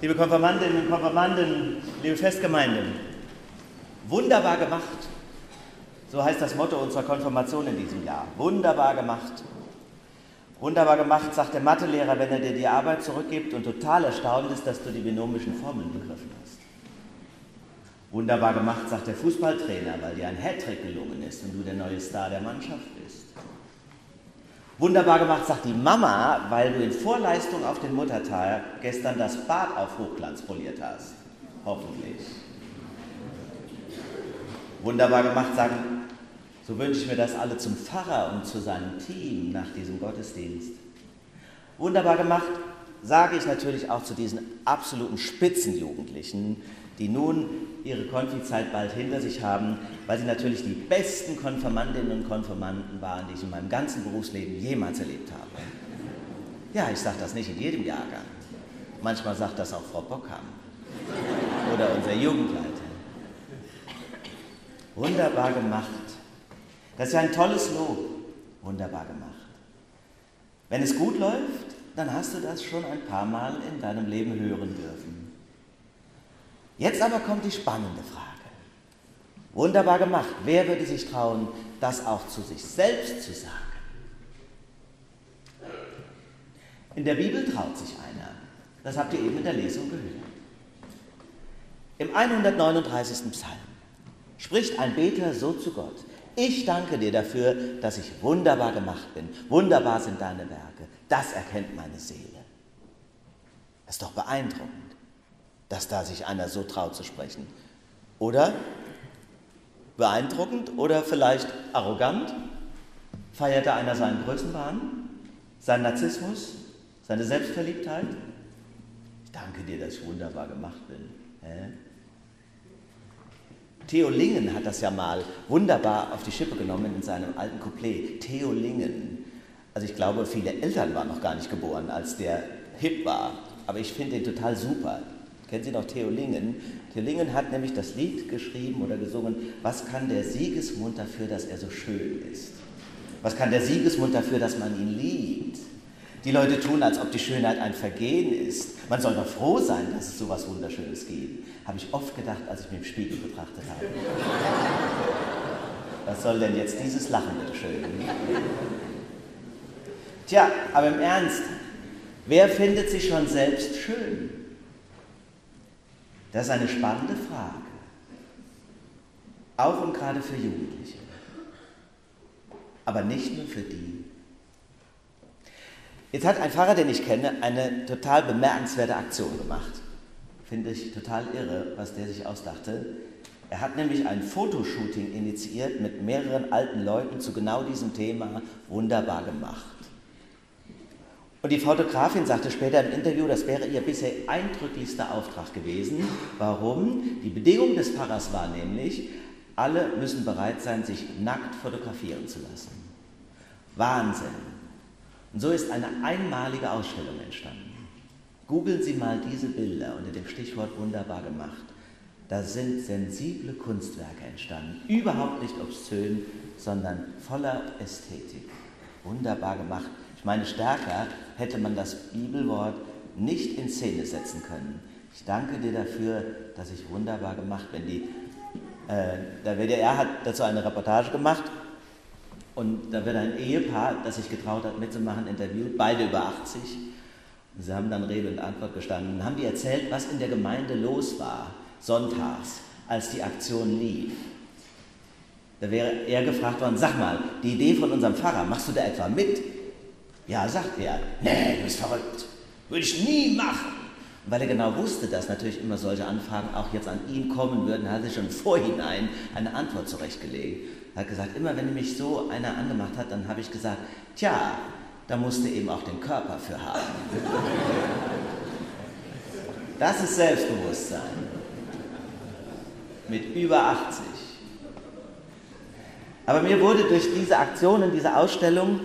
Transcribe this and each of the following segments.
Liebe Konfirmandinnen und Konfirmanden, liebe Festgemeinde, wunderbar gemacht. So heißt das Motto unserer Konfirmation in diesem Jahr. Wunderbar gemacht. Wunderbar gemacht, sagt der Mathelehrer, wenn er dir die Arbeit zurückgibt und total erstaunt ist, dass du die binomischen Formeln begriffen hast. Wunderbar gemacht, sagt der Fußballtrainer, weil dir ein Hattrick gelungen ist und du der neue Star der Mannschaft bist. Wunderbar gemacht, sagt die Mama, weil du in Vorleistung auf den Muttertag gestern das Bad auf Hochglanz poliert hast. Hoffentlich. Wunderbar gemacht, sagen, so wünsche ich mir das alle zum Pfarrer und zu seinem Team nach diesem Gottesdienst. Wunderbar gemacht, sage ich natürlich auch zu diesen absoluten Spitzenjugendlichen, die nun ihre Konfizeit bald hinter sich haben, weil sie natürlich die besten Konfirmandinnen und Konfirmanden waren, die ich in meinem ganzen Berufsleben jemals erlebt habe. Ja, ich sage das nicht in jedem Jahrgang. Manchmal sagt das auch Frau Bockham oder unser Jugendleiter. Wunderbar gemacht. Das ist ja ein tolles Lob. Wunderbar gemacht. Wenn es gut läuft, dann hast du das schon ein paar Mal in deinem Leben hören dürfen. Jetzt aber kommt die spannende Frage. Wunderbar gemacht. Wer würde sich trauen, das auch zu sich selbst zu sagen? In der Bibel traut sich einer. Das habt ihr eben in der Lesung gehört. Im 139. Psalm spricht ein Beter so zu Gott. Ich danke dir dafür, dass ich wunderbar gemacht bin. Wunderbar sind deine Werke. Das erkennt meine Seele. Das ist doch beeindruckend dass da sich einer so traut zu sprechen. Oder beeindruckend oder vielleicht arrogant? Feiert da einer seinen Größenwahn, seinen Narzissmus, seine Selbstverliebtheit? Ich danke dir, dass ich wunderbar gemacht bin. Hä? Theo Lingen hat das ja mal wunderbar auf die Schippe genommen in seinem alten Couplet. Theo Lingen. Also ich glaube, viele Eltern waren noch gar nicht geboren, als der hip war. Aber ich finde ihn total super. Kennen Sie noch Theo Lingen? Theo Lingen hat nämlich das Lied geschrieben oder gesungen, was kann der Siegesmund dafür, dass er so schön ist? Was kann der Siegesmund dafür, dass man ihn liebt? Die Leute tun, als ob die Schönheit ein Vergehen ist. Man soll doch froh sein, dass es so etwas Wunderschönes gibt. Habe ich oft gedacht, als ich mich im Spiegel betrachtet habe. Was soll denn jetzt dieses Lachen, bitte schön? Tja, aber im Ernst, wer findet sich schon selbst schön? Das ist eine spannende Frage. Auch und gerade für Jugendliche. Aber nicht nur für die. Jetzt hat ein Pfarrer, den ich kenne, eine total bemerkenswerte Aktion gemacht. Finde ich total irre, was der sich ausdachte. Er hat nämlich ein Fotoshooting initiiert mit mehreren alten Leuten zu genau diesem Thema. Wunderbar gemacht. Und die Fotografin sagte später im Interview, das wäre ihr bisher eindrücklichster Auftrag gewesen. Warum? Die Bedingung des Pfarrers war nämlich, alle müssen bereit sein, sich nackt fotografieren zu lassen. Wahnsinn. Und so ist eine einmalige Ausstellung entstanden. Googeln Sie mal diese Bilder unter dem Stichwort wunderbar gemacht. Da sind sensible Kunstwerke entstanden. Überhaupt nicht obszön, sondern voller Ästhetik. Wunderbar gemacht. Ich meine, stärker hätte man das Bibelwort nicht in Szene setzen können. Ich danke dir dafür, dass ich wunderbar gemacht bin. Die, äh, der WDR hat dazu eine Reportage gemacht und da wird ein Ehepaar, das sich getraut hat mitzumachen, interviewt, beide über 80. Und sie haben dann Rede und Antwort gestanden und haben die erzählt, was in der Gemeinde los war, sonntags, als die Aktion lief. Da wäre er gefragt worden, sag mal, die Idee von unserem Pfarrer, machst du da etwa mit? Ja, sagt er. Nee, du bist verrückt. Würde ich nie machen. Und weil er genau wusste, dass natürlich immer solche Anfragen auch jetzt an ihn kommen würden, hat er schon vorhinein eine Antwort zurechtgelegt. Er hat gesagt, immer wenn mich so einer angemacht hat, dann habe ich gesagt, tja, da musste eben auch den Körper für haben. Das ist Selbstbewusstsein. Mit über 80. Aber mir wurde durch diese Aktionen, diese Ausstellung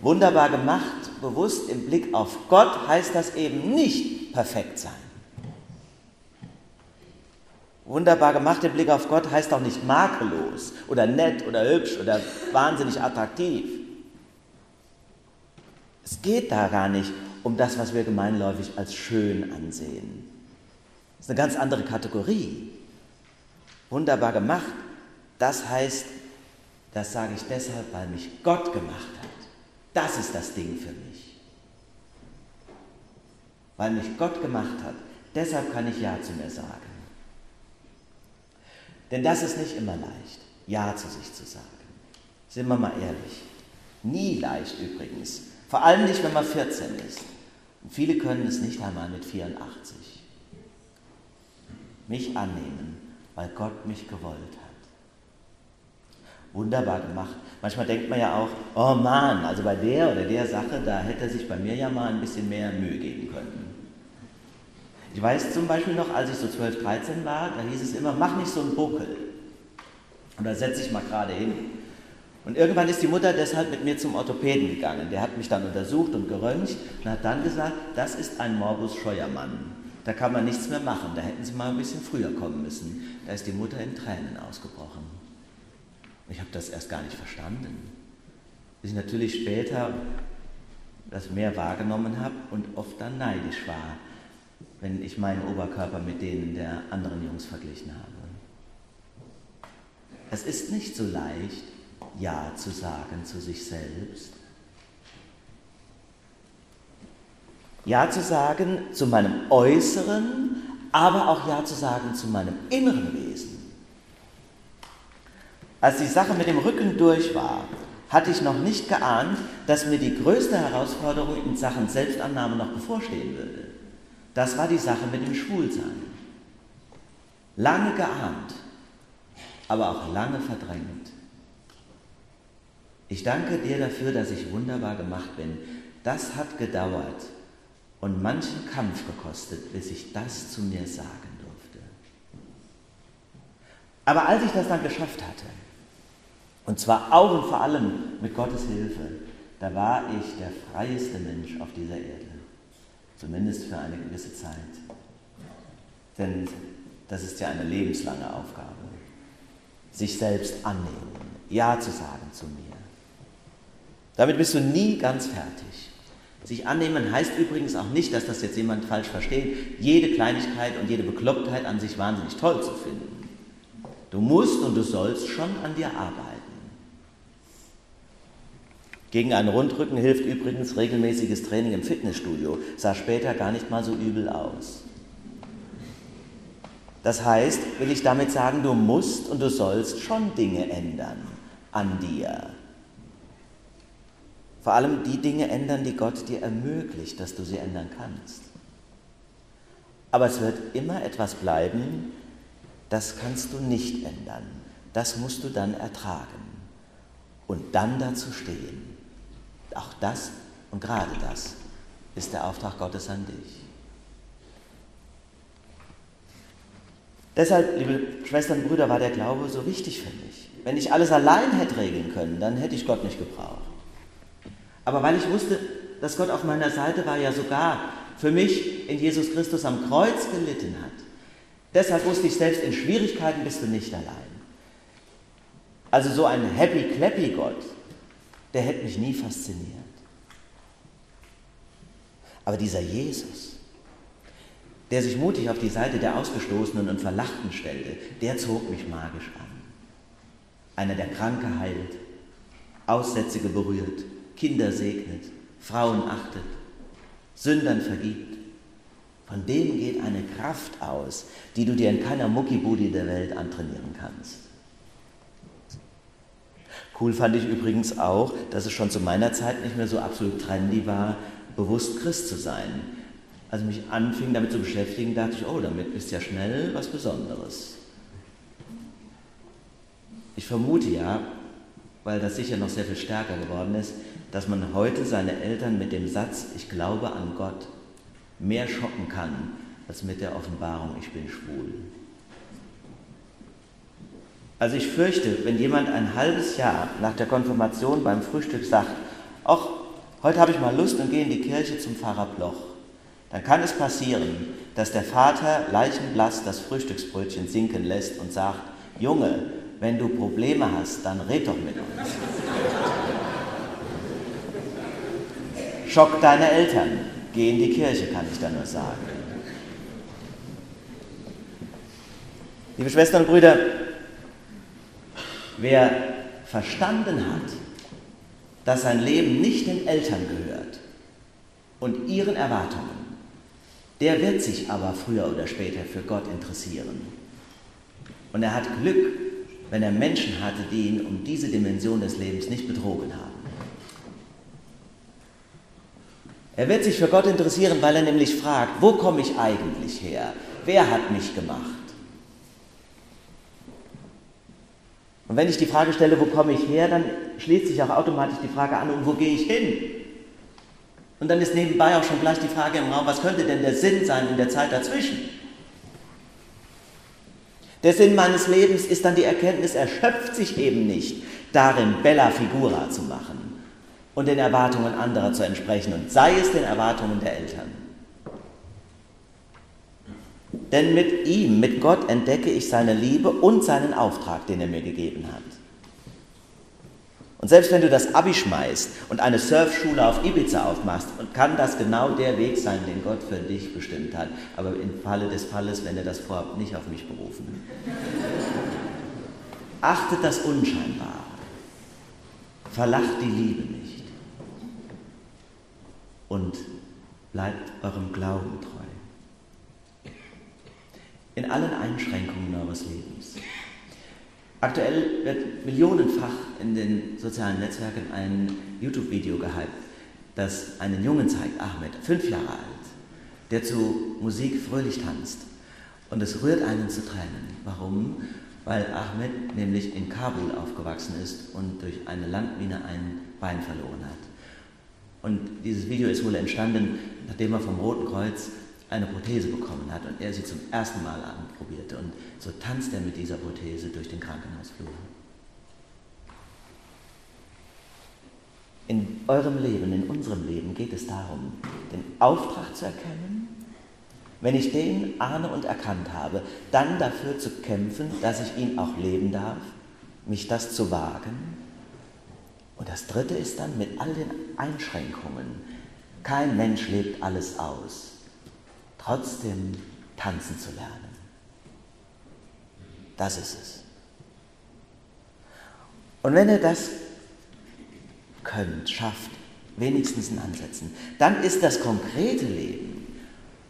wunderbar gemacht, bewusst im Blick auf Gott, heißt das eben nicht perfekt sein. Wunderbar gemacht im Blick auf Gott heißt auch nicht makellos oder nett oder hübsch oder wahnsinnig attraktiv. Es geht da gar nicht um das, was wir gemeinläufig als schön ansehen. Das ist eine ganz andere Kategorie. Wunderbar gemacht, das heißt, das sage ich deshalb, weil mich Gott gemacht hat. Das ist das Ding für mich. Weil mich Gott gemacht hat, deshalb kann ich Ja zu mir sagen. Denn das ist nicht immer leicht, Ja zu sich zu sagen. Sind wir mal ehrlich. Nie leicht übrigens. Vor allem nicht, wenn man 14 ist. Und viele können es nicht einmal mit 84. Mich annehmen, weil Gott mich gewollt hat. Wunderbar gemacht. Manchmal denkt man ja auch, oh Mann, also bei der oder der Sache, da hätte er sich bei mir ja mal ein bisschen mehr Mühe geben können. Ich weiß zum Beispiel noch, als ich so 12, 13 war, da hieß es immer, mach nicht so einen Buckel. Und da setze ich mal gerade hin. Und irgendwann ist die Mutter deshalb mit mir zum Orthopäden gegangen. Der hat mich dann untersucht und geröntgt und hat dann gesagt, das ist ein Morbus Scheuermann. Da kann man nichts mehr machen. Da hätten Sie mal ein bisschen früher kommen müssen. Da ist die Mutter in Tränen ausgebrochen. Ich habe das erst gar nicht verstanden. Bis ich natürlich später das mehr wahrgenommen habe und oft dann neidisch war, wenn ich meinen Oberkörper mit denen der anderen Jungs verglichen habe. Es ist nicht so leicht, Ja zu sagen zu sich selbst. Ja zu sagen zu meinem Äußeren, aber auch Ja zu sagen zu meinem inneren Wesen. Als die Sache mit dem Rücken durch war, hatte ich noch nicht geahnt, dass mir die größte Herausforderung in Sachen Selbstannahme noch bevorstehen würde. Das war die Sache mit dem Schwulsein. Lange geahnt, aber auch lange verdrängt. Ich danke dir dafür, dass ich wunderbar gemacht bin. Das hat gedauert und manchen Kampf gekostet, bis ich das zu mir sagen durfte. Aber als ich das dann geschafft hatte, und zwar auch und vor allem mit Gottes Hilfe. Da war ich der freieste Mensch auf dieser Erde. Zumindest für eine gewisse Zeit. Denn das ist ja eine lebenslange Aufgabe. Sich selbst annehmen, Ja zu sagen zu mir. Damit bist du nie ganz fertig. Sich annehmen heißt übrigens auch nicht, dass das jetzt jemand falsch versteht, jede Kleinigkeit und jede Beklopptheit an sich wahnsinnig toll zu finden. Du musst und du sollst schon an dir arbeiten. Gegen einen Rundrücken hilft übrigens regelmäßiges Training im Fitnessstudio, sah später gar nicht mal so übel aus. Das heißt, will ich damit sagen, du musst und du sollst schon Dinge ändern an dir. Vor allem die Dinge ändern, die Gott dir ermöglicht, dass du sie ändern kannst. Aber es wird immer etwas bleiben, das kannst du nicht ändern. Das musst du dann ertragen und dann dazu stehen. Auch das und gerade das ist der Auftrag Gottes an dich. Deshalb, liebe Schwestern und Brüder, war der Glaube so wichtig für mich. Wenn ich alles allein hätte regeln können, dann hätte ich Gott nicht gebraucht. Aber weil ich wusste, dass Gott auf meiner Seite war, ja sogar für mich in Jesus Christus am Kreuz gelitten hat, deshalb wusste ich, selbst in Schwierigkeiten bist du nicht allein. Also so ein happy-clappy Gott, der hätte mich nie fasziniert. Aber dieser Jesus, der sich mutig auf die Seite der Ausgestoßenen und Verlachten stellte, der zog mich magisch an. Einer, der Kranke heilt, Aussätzige berührt, Kinder segnet, Frauen achtet, Sündern vergibt. Von dem geht eine Kraft aus, die du dir in keiner Muckibudi der Welt antrainieren kannst. Cool fand ich übrigens auch, dass es schon zu meiner Zeit nicht mehr so absolut trendy war, bewusst Christ zu sein. Als ich mich anfing damit zu beschäftigen, dachte ich, oh, damit ist ja schnell was Besonderes. Ich vermute ja, weil das sicher noch sehr viel stärker geworden ist, dass man heute seine Eltern mit dem Satz, ich glaube an Gott, mehr schocken kann, als mit der Offenbarung, ich bin schwul. Also ich fürchte, wenn jemand ein halbes Jahr nach der Konfirmation beim Frühstück sagt, ach, heute habe ich mal Lust und gehe in die Kirche zum Pfarrer Bloch, dann kann es passieren, dass der Vater leichenblass das Frühstücksbrötchen sinken lässt und sagt, Junge, wenn du Probleme hast, dann red doch mit uns. Schock deine Eltern, geh in die Kirche, kann ich da nur sagen. Liebe Schwestern und Brüder, wer verstanden hat, dass sein Leben nicht den Eltern gehört und ihren Erwartungen, der wird sich aber früher oder später für Gott interessieren. Und er hat Glück, wenn er Menschen hatte, die ihn um diese Dimension des Lebens nicht betrogen haben. Er wird sich für Gott interessieren, weil er nämlich fragt, wo komme ich eigentlich her? Wer hat mich gemacht? Und wenn ich die Frage stelle, wo komme ich her, dann schließt sich auch automatisch die Frage an, und wo gehe ich hin? Und dann ist nebenbei auch schon gleich die Frage im Raum, was könnte denn der Sinn sein in der Zeit dazwischen? Der Sinn meines Lebens ist dann die Erkenntnis, er schöpft sich eben nicht darin, Bella Figura zu machen und den Erwartungen anderer zu entsprechen und sei es den Erwartungen der Eltern. Denn mit ihm, mit Gott entdecke ich seine Liebe und seinen Auftrag, den er mir gegeben hat. Und selbst wenn du das Abi schmeißt und eine Surfschule auf Ibiza aufmachst, kann das genau der Weg sein, den Gott für dich bestimmt hat. Aber im Falle des Falles, wenn er das vorhabt, nicht auf mich berufen. Achtet das Unscheinbare. Verlacht die Liebe nicht und bleibt eurem Glauben treu. In allen Einschränkungen eures Lebens. Aktuell wird millionenfach in den sozialen Netzwerken ein YouTube-Video gehypt, das einen Jungen zeigt, Ahmed, fünf Jahre alt, der zu Musik fröhlich tanzt. Und es rührt einen zu Tränen. Warum? Weil Ahmed nämlich in Kabul aufgewachsen ist und durch eine Landmine ein Bein verloren hat. Und dieses Video ist wohl entstanden, nachdem er vom Roten Kreuz eine Prothese bekommen hat und er sie zum ersten Mal anprobierte. Und so tanzt er mit dieser Prothese durch den Krankenhausflur. In eurem Leben, in unserem Leben geht es darum, den Auftrag zu erkennen. Wenn ich den ahne und erkannt habe, dann dafür zu kämpfen, dass ich ihn auch leben darf, mich das zu wagen und das Dritte ist dann mit all den Einschränkungen. Kein Mensch lebt alles aus. Trotzdem tanzen zu lernen. Das ist es. Und wenn ihr das könnt, schafft, wenigstens in Ansätzen, dann ist das konkrete Leben,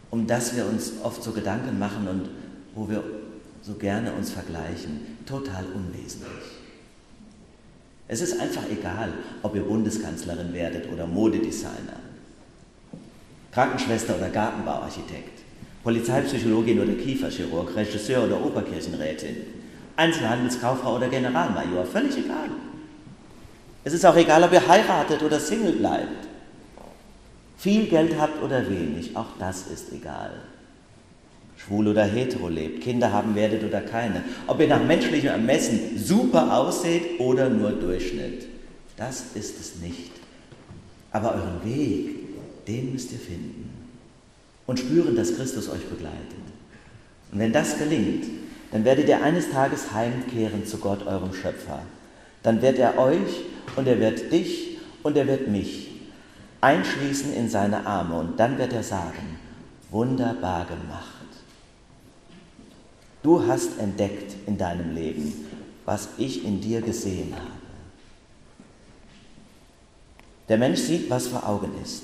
um das wir uns oft so Gedanken machen und wo wir so gerne uns vergleichen, total unwesentlich. Es ist einfach egal, ob ihr Bundeskanzlerin werdet oder Modedesigner, Krankenschwester oder Gartenbauarchitekt, Polizeipsychologin oder Kieferchirurg, Regisseur oder Oberkirchenrätin, Einzelhandelskauffrau oder Generalmajor, völlig egal. Es ist auch egal, ob ihr heiratet oder Single bleibt, viel Geld habt oder wenig, auch das ist egal schwul oder hetero lebt, Kinder haben werdet oder keine, ob ihr nach menschlichem Ermessen super ausseht oder nur Durchschnitt. Das ist es nicht. Aber euren Weg, den müsst ihr finden und spüren, dass Christus euch begleitet. Und wenn das gelingt, dann werdet ihr eines Tages heimkehren zu Gott, eurem Schöpfer. Dann wird er euch und er wird dich und er wird mich einschließen in seine Arme und dann wird er sagen, wunderbar gemacht. Du hast entdeckt in deinem Leben, was ich in dir gesehen habe. Der Mensch sieht, was vor Augen ist.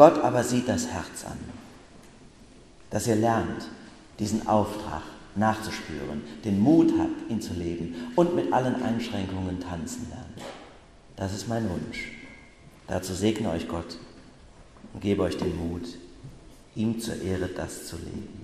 Gott aber sieht das Herz an. Dass ihr lernt, diesen Auftrag nachzuspüren, den Mut habt, ihn zu leben und mit allen Einschränkungen tanzen lernt. Das ist mein Wunsch. Dazu segne euch Gott und gebe euch den Mut, ihm zur Ehre das zu leben.